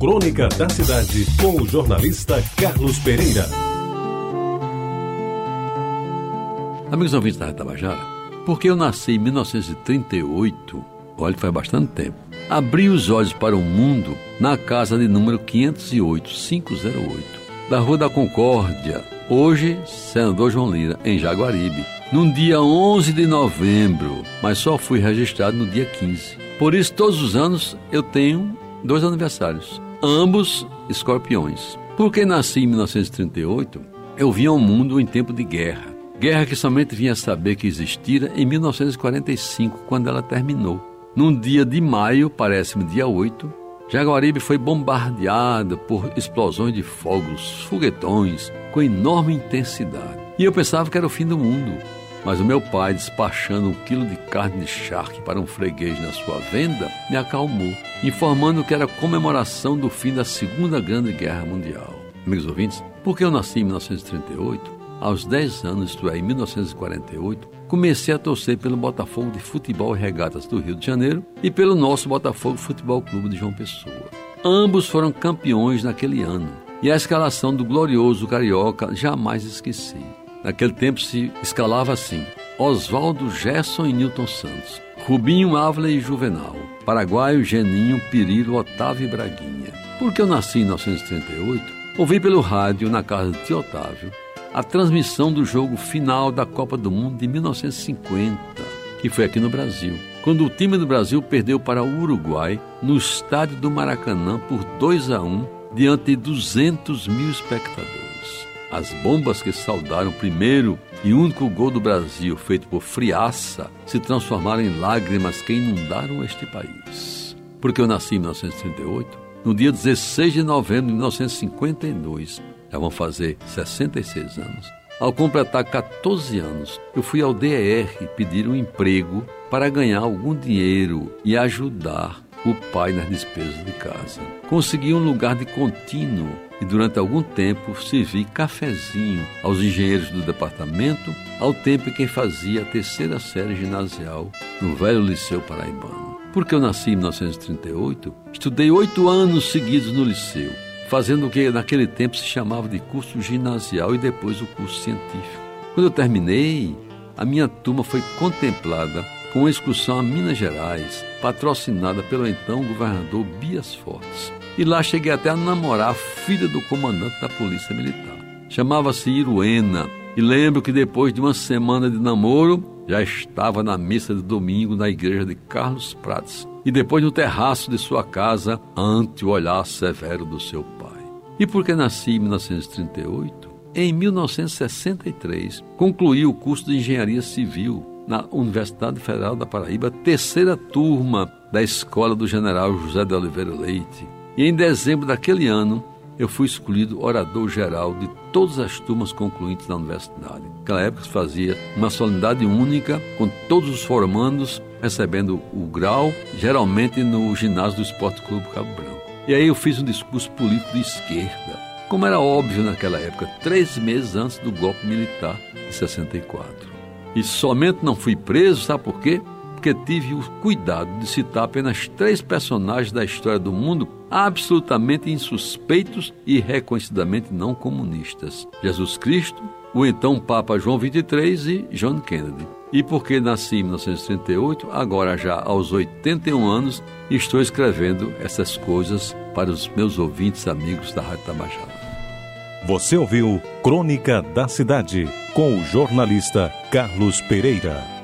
Crônica da Cidade, com o jornalista Carlos Pereira. Amigos ouvintes da Tabajara, porque eu nasci em 1938, olha, faz bastante tempo, abri os olhos para o mundo na casa de número 508, 508, da Rua da Concórdia, hoje Senador João Lira, em Jaguaribe, num dia 11 de novembro, mas só fui registrado no dia 15. Por isso, todos os anos eu tenho dois aniversários, ambos escorpiões. Porque nasci em 1938, eu vim ao mundo em tempo de guerra. Guerra que somente vinha saber que existira em 1945, quando ela terminou. Num dia de maio, parece-me dia 8, Jaguaribe foi bombardeada por explosões de fogos, foguetões, com enorme intensidade. E eu pensava que era o fim do mundo. Mas o meu pai, despachando um quilo de carne de charque para um freguês na sua venda, me acalmou, informando que era comemoração do fim da Segunda Grande Guerra Mundial. Amigos ouvintes, porque eu nasci em 1938, aos 10 anos, isto é, em 1948, comecei a torcer pelo Botafogo de Futebol e Regatas do Rio de Janeiro e pelo nosso Botafogo Futebol Clube de João Pessoa. Ambos foram campeões naquele ano e a escalação do glorioso carioca jamais esqueci. Naquele tempo se escalava assim: Oswaldo, Gerson e Newton Santos, Rubinho, Ávila e Juvenal, Paraguaio, Geninho, Pirilo, Otávio e Braguinha. Porque eu nasci em 1938, ouvi pelo rádio, na casa de Otávio, a transmissão do jogo final da Copa do Mundo de 1950, que foi aqui no Brasil, quando o time do Brasil perdeu para o Uruguai no estádio do Maracanã por 2 a 1 diante de 200 mil espectadores. As bombas que saudaram o primeiro e único gol do Brasil, feito por Friaça, se transformaram em lágrimas que inundaram este país. Porque eu nasci em 1938, no dia 16 de novembro de 1952, já vão fazer 66 anos. Ao completar 14 anos, eu fui ao DER pedir um emprego para ganhar algum dinheiro e ajudar o pai nas despesas de casa. Consegui um lugar de contínuo e durante algum tempo servi cafezinho aos engenheiros do departamento, ao tempo em que fazia a terceira série ginasial no velho Liceu Paraibano. Porque eu nasci em 1938, estudei oito anos seguidos no liceu, fazendo o que naquele tempo se chamava de curso ginasial e depois o curso científico. Quando eu terminei, a minha turma foi contemplada com uma excursão a Minas Gerais, patrocinada pelo então governador Bias Fortes. E lá cheguei até a namorar a filha do comandante da Polícia Militar. Chamava-se Iruena. E lembro que depois de uma semana de namoro, já estava na missa de domingo na igreja de Carlos Prates. E depois no terraço de sua casa, ante o olhar severo do seu pai. E porque nasci em 1938, em 1963, concluí o curso de Engenharia Civil na Universidade Federal da Paraíba, terceira turma da Escola do General José de Oliveira Leite. E em dezembro daquele ano, eu fui escolhido orador geral de todas as turmas concluintes da universidade. Naquela época se fazia uma solenidade única, com todos os formandos recebendo o grau, geralmente no ginásio do Esporte Clube Cabo Branco. E aí eu fiz um discurso político de esquerda, como era óbvio naquela época, três meses antes do golpe militar de 64. E somente não fui preso, sabe por quê? Porque tive o cuidado de citar apenas três personagens da história do mundo absolutamente insuspeitos e reconhecidamente não comunistas: Jesus Cristo, o então Papa João XXIII e John Kennedy. E porque nasci em 1938, agora já aos 81 anos, estou escrevendo essas coisas para os meus ouvintes amigos da Rádio Tabajara. Você ouviu Crônica da Cidade com o jornalista Carlos Pereira.